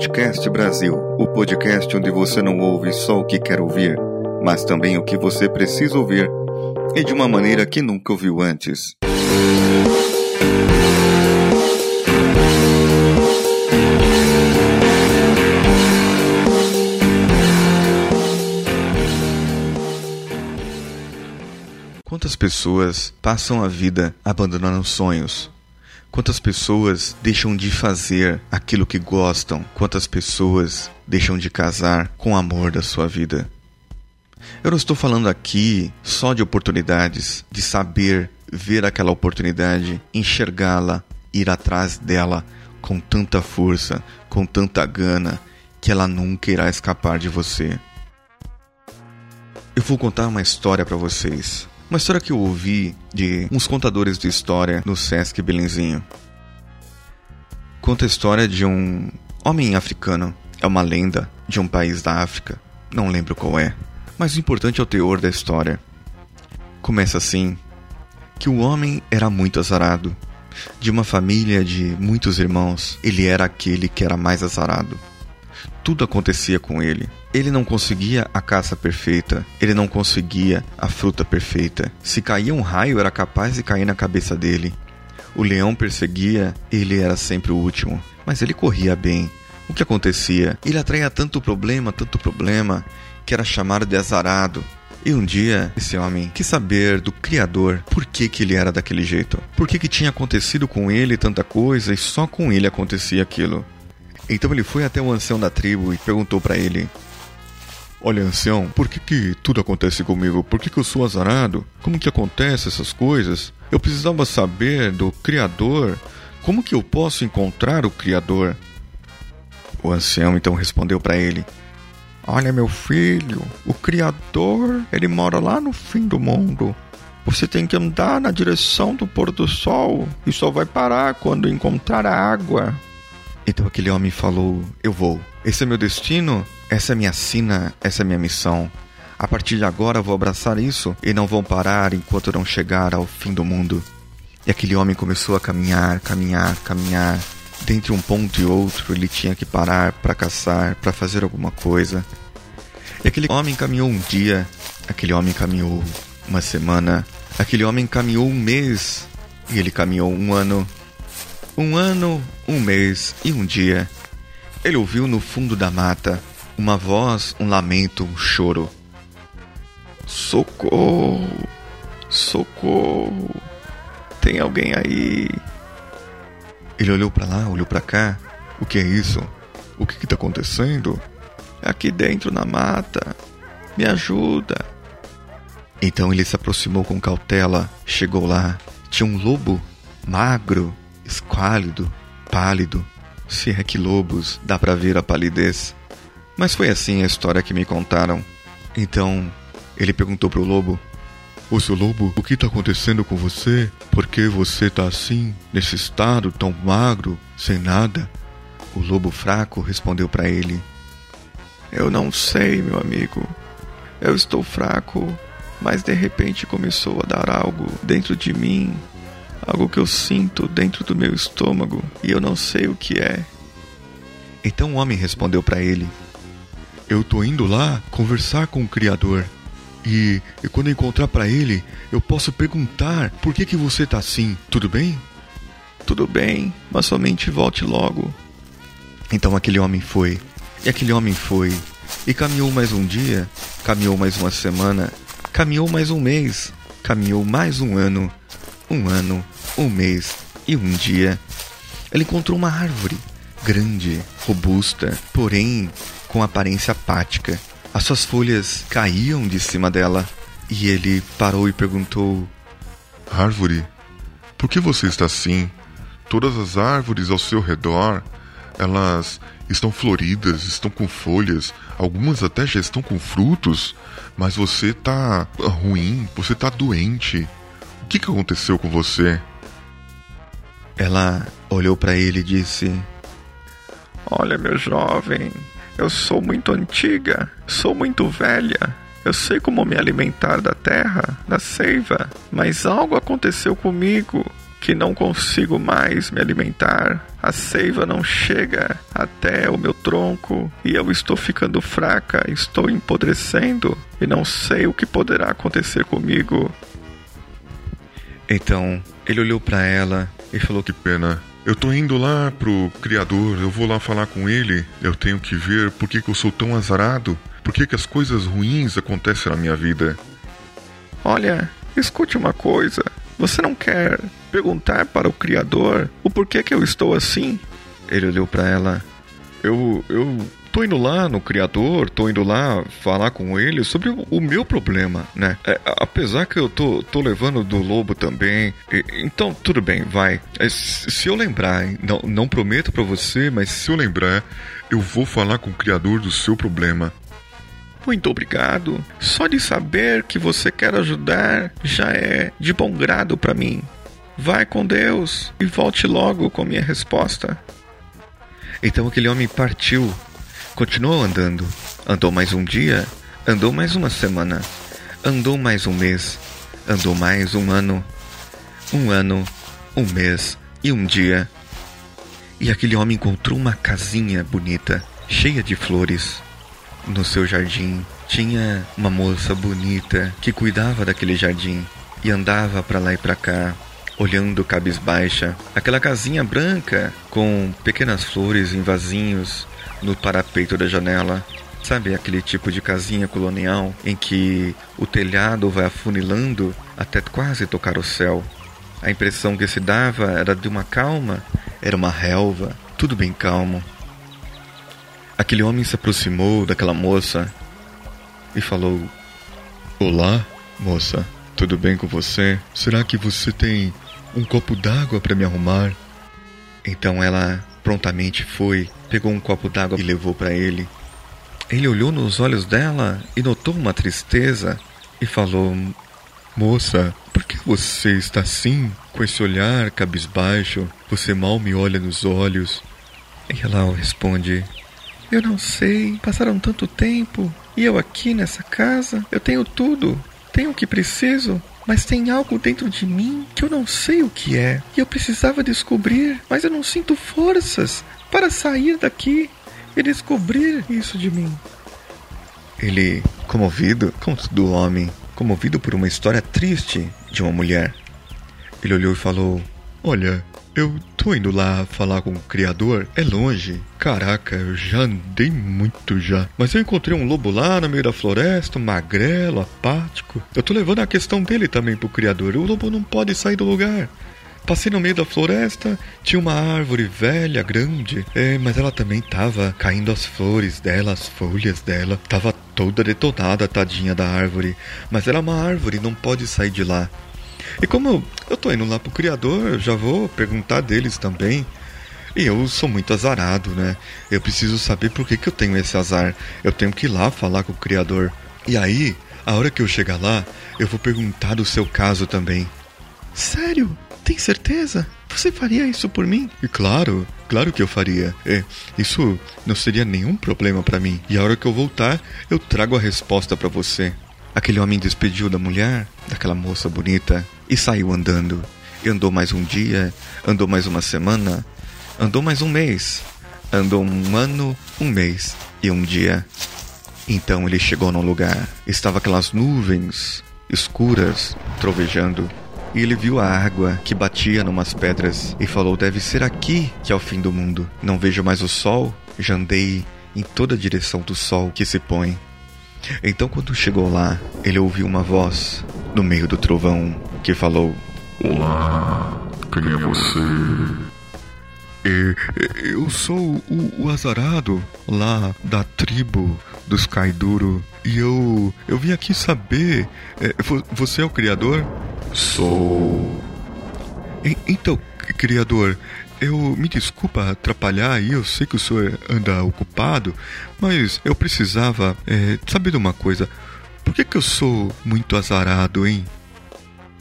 Outcast Brasil, o podcast onde você não ouve só o que quer ouvir, mas também o que você precisa ouvir e de uma maneira que nunca ouviu antes. Quantas pessoas passam a vida abandonando sonhos? Quantas pessoas deixam de fazer aquilo que gostam? Quantas pessoas deixam de casar com o amor da sua vida? Eu não estou falando aqui só de oportunidades, de saber ver aquela oportunidade, enxergá-la, ir atrás dela com tanta força, com tanta gana, que ela nunca irá escapar de você. Eu vou contar uma história para vocês. Uma história que eu ouvi de uns contadores de história no Sesc Belenzinho. Conta a história de um homem africano. É uma lenda de um país da África. Não lembro qual é. Mas o importante é o teor da história. Começa assim: que o homem era muito azarado. De uma família de muitos irmãos, ele era aquele que era mais azarado. Tudo acontecia com ele. Ele não conseguia a caça perfeita, ele não conseguia a fruta perfeita. Se caía um raio, era capaz de cair na cabeça dele. O leão perseguia, ele era sempre o último, mas ele corria bem. O que acontecia? Ele atraía tanto problema, tanto problema, que era chamado de azarado. E um dia, esse homem quis saber do Criador por que, que ele era daquele jeito. Por que, que tinha acontecido com ele tanta coisa e só com ele acontecia aquilo. Então ele foi até o ancião da tribo e perguntou para ele: Olha, ancião, por que, que tudo acontece comigo? Por que, que eu sou azarado? Como que acontece essas coisas? Eu precisava saber do Criador. Como que eu posso encontrar o Criador? O ancião então respondeu para ele: Olha, meu filho, o Criador, ele mora lá no fim do mundo. Você tem que andar na direção do pôr do sol e só vai parar quando encontrar a água. Então aquele homem falou: Eu vou. Esse é meu destino, essa é minha sina, essa é minha missão. A partir de agora vou abraçar isso e não vou parar enquanto não chegar ao fim do mundo. E aquele homem começou a caminhar, caminhar, caminhar. Dentre um ponto e outro, ele tinha que parar para caçar, para fazer alguma coisa. E aquele homem caminhou um dia, aquele homem caminhou uma semana, aquele homem caminhou um mês, e ele caminhou um ano, um ano, um mês e um dia. Ele ouviu no fundo da mata uma voz, um lamento, um choro. Socorro! Socorro! Tem alguém aí? Ele olhou para lá, olhou para cá. O que é isso? O que está acontecendo? Aqui dentro na mata. Me ajuda. Então ele se aproximou com cautela, chegou lá. Tinha um lobo magro, esquálido, pálido, se é que lobos dá para ver a palidez. Mas foi assim a história que me contaram. Então, ele perguntou pro lobo: Ô seu lobo, o que tá acontecendo com você? Por que você tá assim, nesse estado tão magro, sem nada? O lobo fraco respondeu para ele: Eu não sei, meu amigo. Eu estou fraco, mas de repente começou a dar algo dentro de mim algo que eu sinto dentro do meu estômago e eu não sei o que é. Então o homem respondeu para ele: Eu tô indo lá conversar com o Criador. E, e quando encontrar para ele, eu posso perguntar por que que você tá assim, tudo bem? Tudo bem, mas somente volte logo. Então aquele homem foi, e aquele homem foi, e caminhou mais um dia, caminhou mais uma semana, caminhou mais um mês, caminhou mais um ano, um ano, um mês e um dia, ele encontrou uma árvore grande, robusta, porém com aparência apática. As suas folhas caíam de cima dela e ele parou e perguntou: Árvore, por que você está assim? Todas as árvores ao seu redor, elas estão floridas, estão com folhas, algumas até já estão com frutos, mas você está ruim, você está doente que, que aconteceu com você? Ela olhou para ele e disse: Olha, meu jovem, eu sou muito antiga, sou muito velha. Eu sei como me alimentar da terra, da seiva, mas algo aconteceu comigo que não consigo mais me alimentar. A seiva não chega até o meu tronco e eu estou ficando fraca, estou empodrecendo e não sei o que poderá acontecer comigo. Então ele olhou para ela e falou: Que pena. Eu tô indo lá pro Criador, eu vou lá falar com ele. Eu tenho que ver por que, que eu sou tão azarado. Por que, que as coisas ruins acontecem na minha vida. Olha, escute uma coisa. Você não quer perguntar para o Criador o porquê que eu estou assim? Ele olhou para ela. Eu, eu tô indo lá no Criador, tô indo lá falar com ele sobre o, meu problema, né? É, apesar que eu tô, tô levando do lobo também. E, então, tudo bem, vai. É, se eu lembrar, não, não prometo para você, mas se eu lembrar, eu vou falar com o Criador do seu problema. Muito obrigado. Só de saber que você quer ajudar já é de bom grado para mim. Vai com Deus e volte logo com minha resposta. Então aquele homem partiu Continuou andando. Andou mais um dia, andou mais uma semana, andou mais um mês, andou mais um ano. Um ano, um mês e um dia. E aquele homem encontrou uma casinha bonita, cheia de flores. No seu jardim tinha uma moça bonita que cuidava daquele jardim e andava para lá e para cá, olhando cabisbaixa. Aquela casinha branca com pequenas flores em vasinhos no parapeito da janela. Sabe aquele tipo de casinha colonial em que o telhado vai afunilando até quase tocar o céu? A impressão que se dava era de uma calma, era uma relva, tudo bem calmo. Aquele homem se aproximou daquela moça e falou: Olá, moça, tudo bem com você? Será que você tem um copo d'água para me arrumar? Então ela prontamente foi pegou um copo d'água e levou para ele. Ele olhou nos olhos dela e notou uma tristeza e falou: Moça, por que você está assim, com esse olhar cabisbaixo? Você mal me olha nos olhos. E ela responde: Eu não sei, passaram tanto tempo e eu aqui nessa casa, eu tenho tudo, tenho o que preciso, mas tem algo dentro de mim que eu não sei o que é. E eu precisava descobrir, mas eu não sinto forças para sair daqui e descobrir isso de mim. Ele, comovido, como todo homem, comovido por uma história triste de uma mulher, ele olhou e falou: Olha, eu tô indo lá falar com o criador. É longe. Caraca, eu já andei muito já. Mas eu encontrei um lobo lá no meio da floresta, um magrelo, apático. Eu tô levando a questão dele também pro criador. O lobo não pode sair do lugar. Passei no meio da floresta, tinha uma árvore velha, grande, é, mas ela também tava caindo as flores dela, as folhas dela. Tava toda detonada, tadinha da árvore. Mas era uma árvore, não pode sair de lá. E como eu tô indo lá pro criador, já vou perguntar deles também. E eu sou muito azarado, né? Eu preciso saber por que, que eu tenho esse azar. Eu tenho que ir lá falar com o criador. E aí, a hora que eu chegar lá, eu vou perguntar do seu caso também. Sério? Tem certeza? Você faria isso por mim? E claro, claro que eu faria. É, isso não seria nenhum problema para mim. E a hora que eu voltar, eu trago a resposta para você. Aquele homem despediu da mulher, daquela moça bonita, e saiu andando. E andou mais um dia, andou mais uma semana, andou mais um mês, andou um ano, um mês e um dia. Então ele chegou num lugar. Estava aquelas nuvens escuras trovejando. E ele viu a água que batia numas pedras e falou: Deve ser aqui que é o fim do mundo. Não vejo mais o sol, já andei em toda a direção do sol que se põe. Então, quando chegou lá, ele ouviu uma voz no meio do trovão que falou: Olá, quem é você? Eu sou o, o, azarado lá da tribo dos Kaiduro e eu eu vim aqui saber. É, você é o criador? Sou. E, então, criador, eu me desculpa atrapalhar aí, eu sei que o senhor anda ocupado, mas eu precisava é, saber de uma coisa. Por que, que eu sou muito azarado, hein?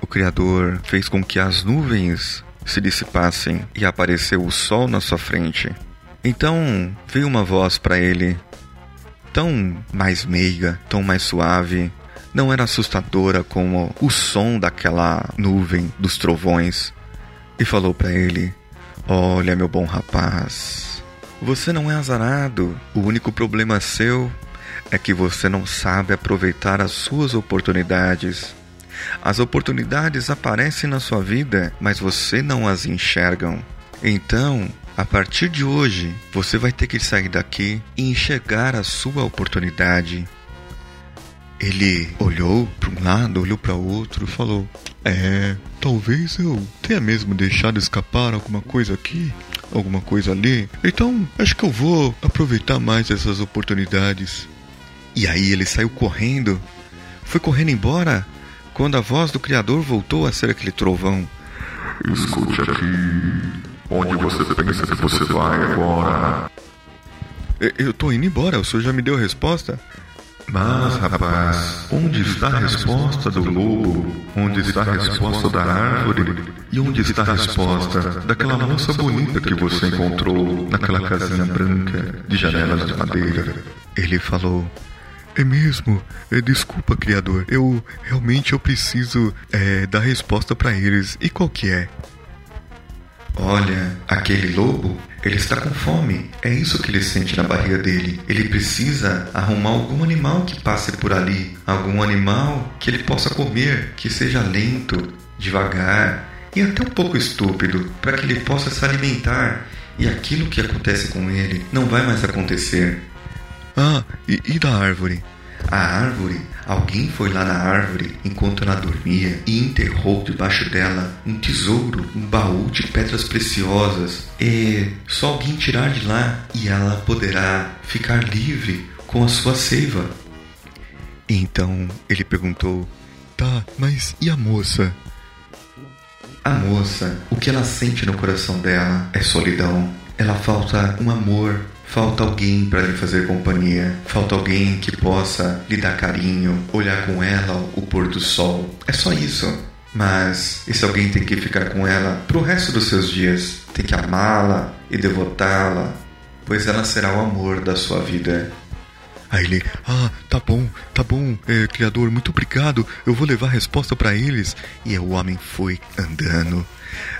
O Criador fez com que as nuvens se dissipassem e apareceu o sol na sua frente. Então veio uma voz para ele, tão mais meiga, tão mais suave, não era assustadora como o som daquela nuvem dos trovões, e falou para ele: Olha, meu bom rapaz, você não é azarado. O único problema seu é que você não sabe aproveitar as suas oportunidades. As oportunidades aparecem na sua vida, mas você não as enxerga. Então, a partir de hoje, você vai ter que sair daqui e enxergar a sua oportunidade. Ele olhou para um lado, olhou para outro e falou: É, talvez eu tenha mesmo deixado escapar alguma coisa aqui, alguma coisa ali. Então, acho que eu vou aproveitar mais essas oportunidades. E aí ele saiu correndo, foi correndo embora quando a voz do Criador voltou a ser aquele trovão. Escute aqui. Onde você pensa que você vai agora? Eu tô indo embora, o senhor já me deu a resposta? Mas, rapaz, onde está a resposta do lobo? Onde está a resposta da árvore? E onde está a resposta daquela moça bonita que você encontrou naquela casinha branca de janelas de madeira? Ele falou: é mesmo? É, desculpa, criador. Eu realmente eu preciso é, dar resposta para eles. E qual que é? Olha, aquele lobo, ele está com fome. É isso que ele sente na barriga dele. Ele precisa arrumar algum animal que passe por ali, algum animal que ele possa comer, que seja lento, devagar e até um pouco estúpido, para que ele possa se alimentar. E aquilo que acontece com ele não vai mais acontecer. Ah, e, e da árvore? A árvore, alguém foi lá na árvore enquanto ela dormia e enterrou debaixo dela um tesouro, um baú de pedras preciosas. E só alguém tirar de lá e ela poderá ficar livre com a sua seiva. Então ele perguntou: Tá, mas e a moça? A moça, o que ela sente no coração dela é solidão. Ela falta um amor, Falta alguém para lhe fazer companhia, falta alguém que possa lhe dar carinho, olhar com ela o pôr do sol. É só isso. Mas esse alguém tem que ficar com ela pro resto dos seus dias. Tem que amá-la e devotá-la, pois ela será o amor da sua vida. Aí ele, ah, tá bom, tá bom, é, criador, muito obrigado, eu vou levar a resposta para eles. E o homem foi andando.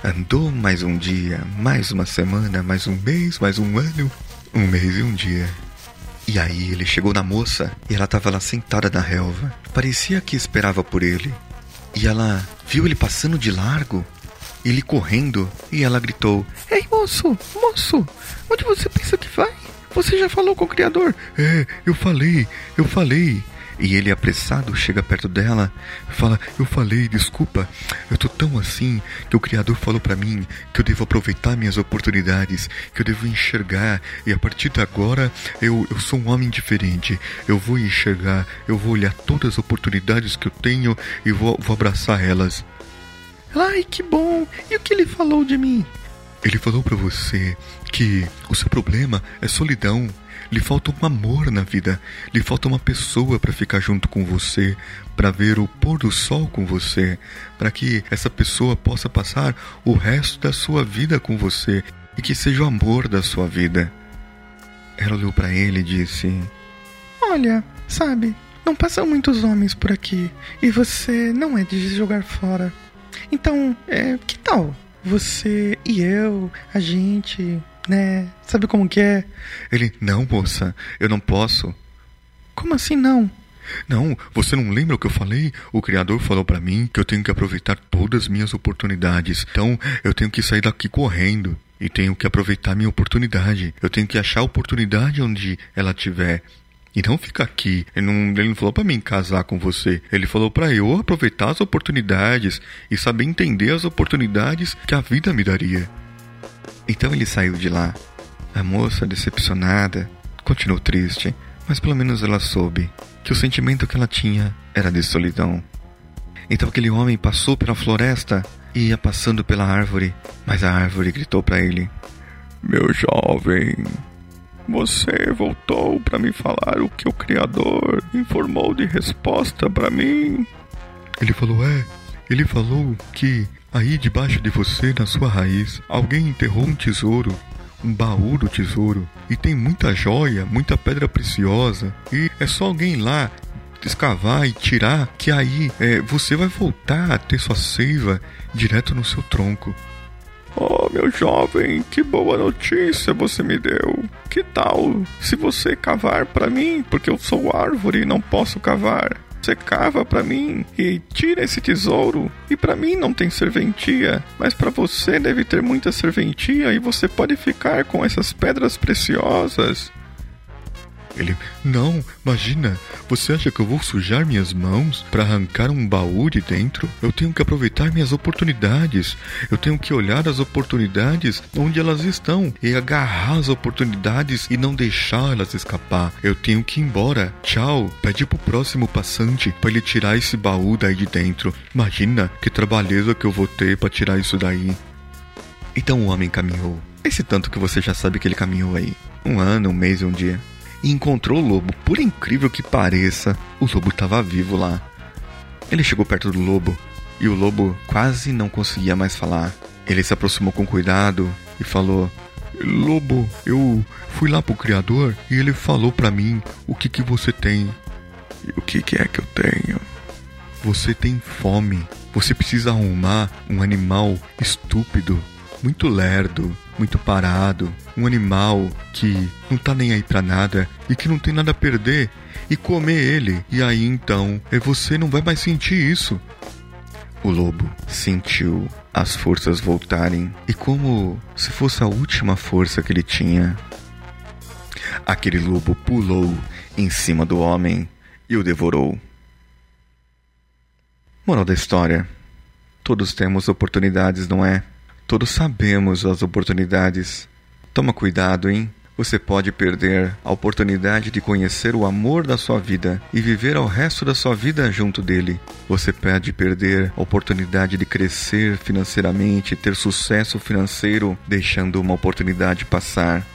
Andou mais um dia, mais uma semana, mais um mês, mais um ano. Um mês e um dia. E aí ele chegou na moça e ela estava lá sentada na relva. Parecia que esperava por ele. E ela viu ele passando de largo, ele correndo, e ela gritou: Ei, moço, moço, onde você pensa que vai? Você já falou com o Criador? É, eu falei, eu falei. E ele, apressado, chega perto dela, fala: Eu falei, desculpa, eu tô tão assim que o Criador falou para mim que eu devo aproveitar minhas oportunidades, que eu devo enxergar, e a partir de agora eu, eu sou um homem diferente. Eu vou enxergar, eu vou olhar todas as oportunidades que eu tenho e vou, vou abraçar elas. Ai, que bom! E o que ele falou de mim? Ele falou para você que o seu problema é solidão lhe falta um amor na vida, lhe falta uma pessoa para ficar junto com você, para ver o pôr do sol com você, para que essa pessoa possa passar o resto da sua vida com você e que seja o amor da sua vida. Ela olhou para ele e disse: Olha, sabe, não passam muitos homens por aqui e você não é de jogar fora. Então, é, que tal? Você e eu, a gente né? Sabe como que é? Ele, não, moça, eu não posso. Como assim não? Não, você não lembra o que eu falei? O Criador falou para mim que eu tenho que aproveitar todas as minhas oportunidades. Então, eu tenho que sair daqui correndo e tenho que aproveitar minha oportunidade. Eu tenho que achar a oportunidade onde ela estiver. E não ficar aqui. Ele não, ele não falou para mim casar com você. Ele falou para eu aproveitar as oportunidades e saber entender as oportunidades que a vida me daria. Então ele saiu de lá. A moça, decepcionada, continuou triste, mas pelo menos ela soube que o sentimento que ela tinha era de solidão. Então aquele homem passou pela floresta e ia passando pela árvore, mas a árvore gritou para ele: Meu jovem, você voltou para me falar o que o Criador informou de resposta para mim? Ele falou: É, ele falou que Aí debaixo de você, na sua raiz, alguém enterrou um tesouro, um baú do tesouro, e tem muita joia, muita pedra preciosa, e é só alguém lá escavar e tirar, que aí é, você vai voltar a ter sua seiva direto no seu tronco. Oh, meu jovem, que boa notícia você me deu. Que tal se você cavar para mim, porque eu sou árvore e não posso cavar? Você cava para mim e tira esse tesouro. E para mim não tem serventia, mas para você deve ter muita serventia e você pode ficar com essas pedras preciosas. Ele, não, imagina, você acha que eu vou sujar minhas mãos para arrancar um baú de dentro? Eu tenho que aproveitar minhas oportunidades. Eu tenho que olhar as oportunidades onde elas estão e agarrar as oportunidades e não deixar elas escapar. Eu tenho que ir embora. Tchau. Pede pro próximo passante para ele tirar esse baú daí de dentro. Imagina que trabalheza que eu vou ter para tirar isso daí. Então o homem caminhou. Esse tanto que você já sabe que ele caminhou aí. Um ano, um mês e um dia e encontrou o lobo. Por incrível que pareça, o lobo estava vivo lá. Ele chegou perto do lobo e o lobo quase não conseguia mais falar. Ele se aproximou com cuidado e falou: Lobo, eu fui lá pro criador e ele falou para mim o que que você tem. E o que que é que eu tenho? Você tem fome. Você precisa arrumar um animal estúpido muito lerdo, muito parado, um animal que não tá nem aí pra nada e que não tem nada a perder e comer ele. E aí então, é você não vai mais sentir isso. O lobo sentiu as forças voltarem e como se fosse a última força que ele tinha, aquele lobo pulou em cima do homem e o devorou. Moral da história: todos temos oportunidades, não é? Todos sabemos as oportunidades. Toma cuidado, hein? Você pode perder a oportunidade de conhecer o amor da sua vida e viver o resto da sua vida junto dele. Você pode perder a oportunidade de crescer financeiramente, ter sucesso financeiro, deixando uma oportunidade passar.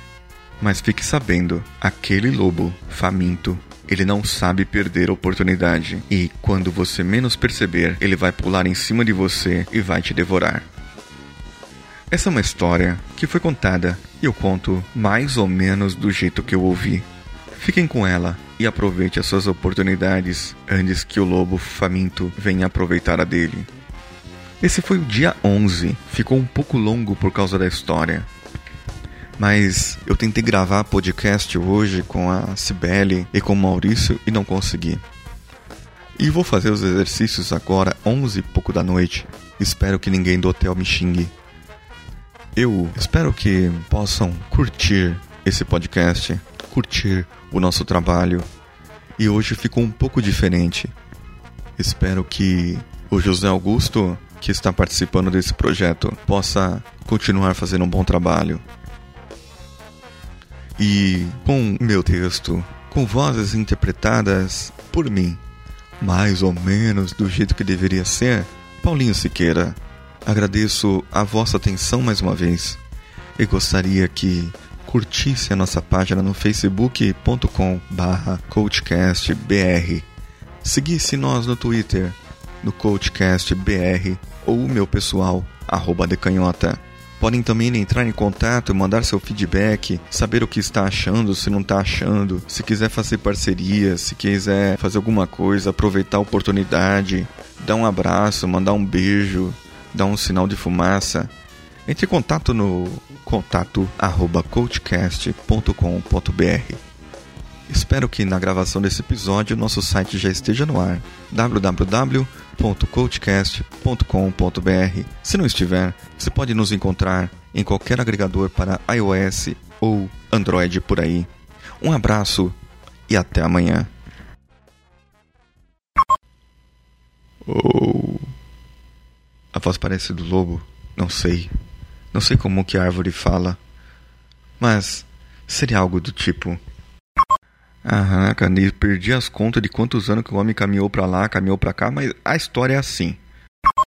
Mas fique sabendo, aquele lobo faminto ele não sabe perder a oportunidade. E quando você menos perceber, ele vai pular em cima de você e vai te devorar. Essa é uma história que foi contada e eu conto mais ou menos do jeito que eu ouvi. Fiquem com ela e aproveite as suas oportunidades antes que o lobo faminto venha aproveitar a dele. Esse foi o dia 11, ficou um pouco longo por causa da história. Mas eu tentei gravar podcast hoje com a Cibele e com o Maurício e não consegui. E vou fazer os exercícios agora, 11 e pouco da noite. Espero que ninguém do hotel me xingue. Eu espero que possam curtir esse podcast, curtir o nosso trabalho. E hoje ficou um pouco diferente. Espero que o José Augusto, que está participando desse projeto, possa continuar fazendo um bom trabalho. E com meu texto, com vozes interpretadas por mim, mais ou menos do jeito que deveria ser, Paulinho Siqueira Agradeço a vossa atenção mais uma vez e gostaria que curtisse a nossa página no facebook.com barra coachcastbr. Seguisse nós no Twitter no coachcastbr ou o meu pessoal arroba decanhota. Podem também entrar em contato, mandar seu feedback, saber o que está achando, se não está achando, se quiser fazer parceria, se quiser fazer alguma coisa, aproveitar a oportunidade, dar um abraço, mandar um beijo, dá um sinal de fumaça, entre em contato no contato arroba coachcast.com.br. Espero que na gravação desse episódio nosso site já esteja no ar www.coachcast.com.br. Se não estiver, você pode nos encontrar em qualquer agregador para iOS ou Android por aí. Um abraço e até amanhã. Oh. Voz parece do lobo. Não sei. Não sei como que a árvore fala. Mas seria algo do tipo. Aham, cara, perdi as contas de quantos anos que o homem caminhou para lá, caminhou para cá, mas a história é assim.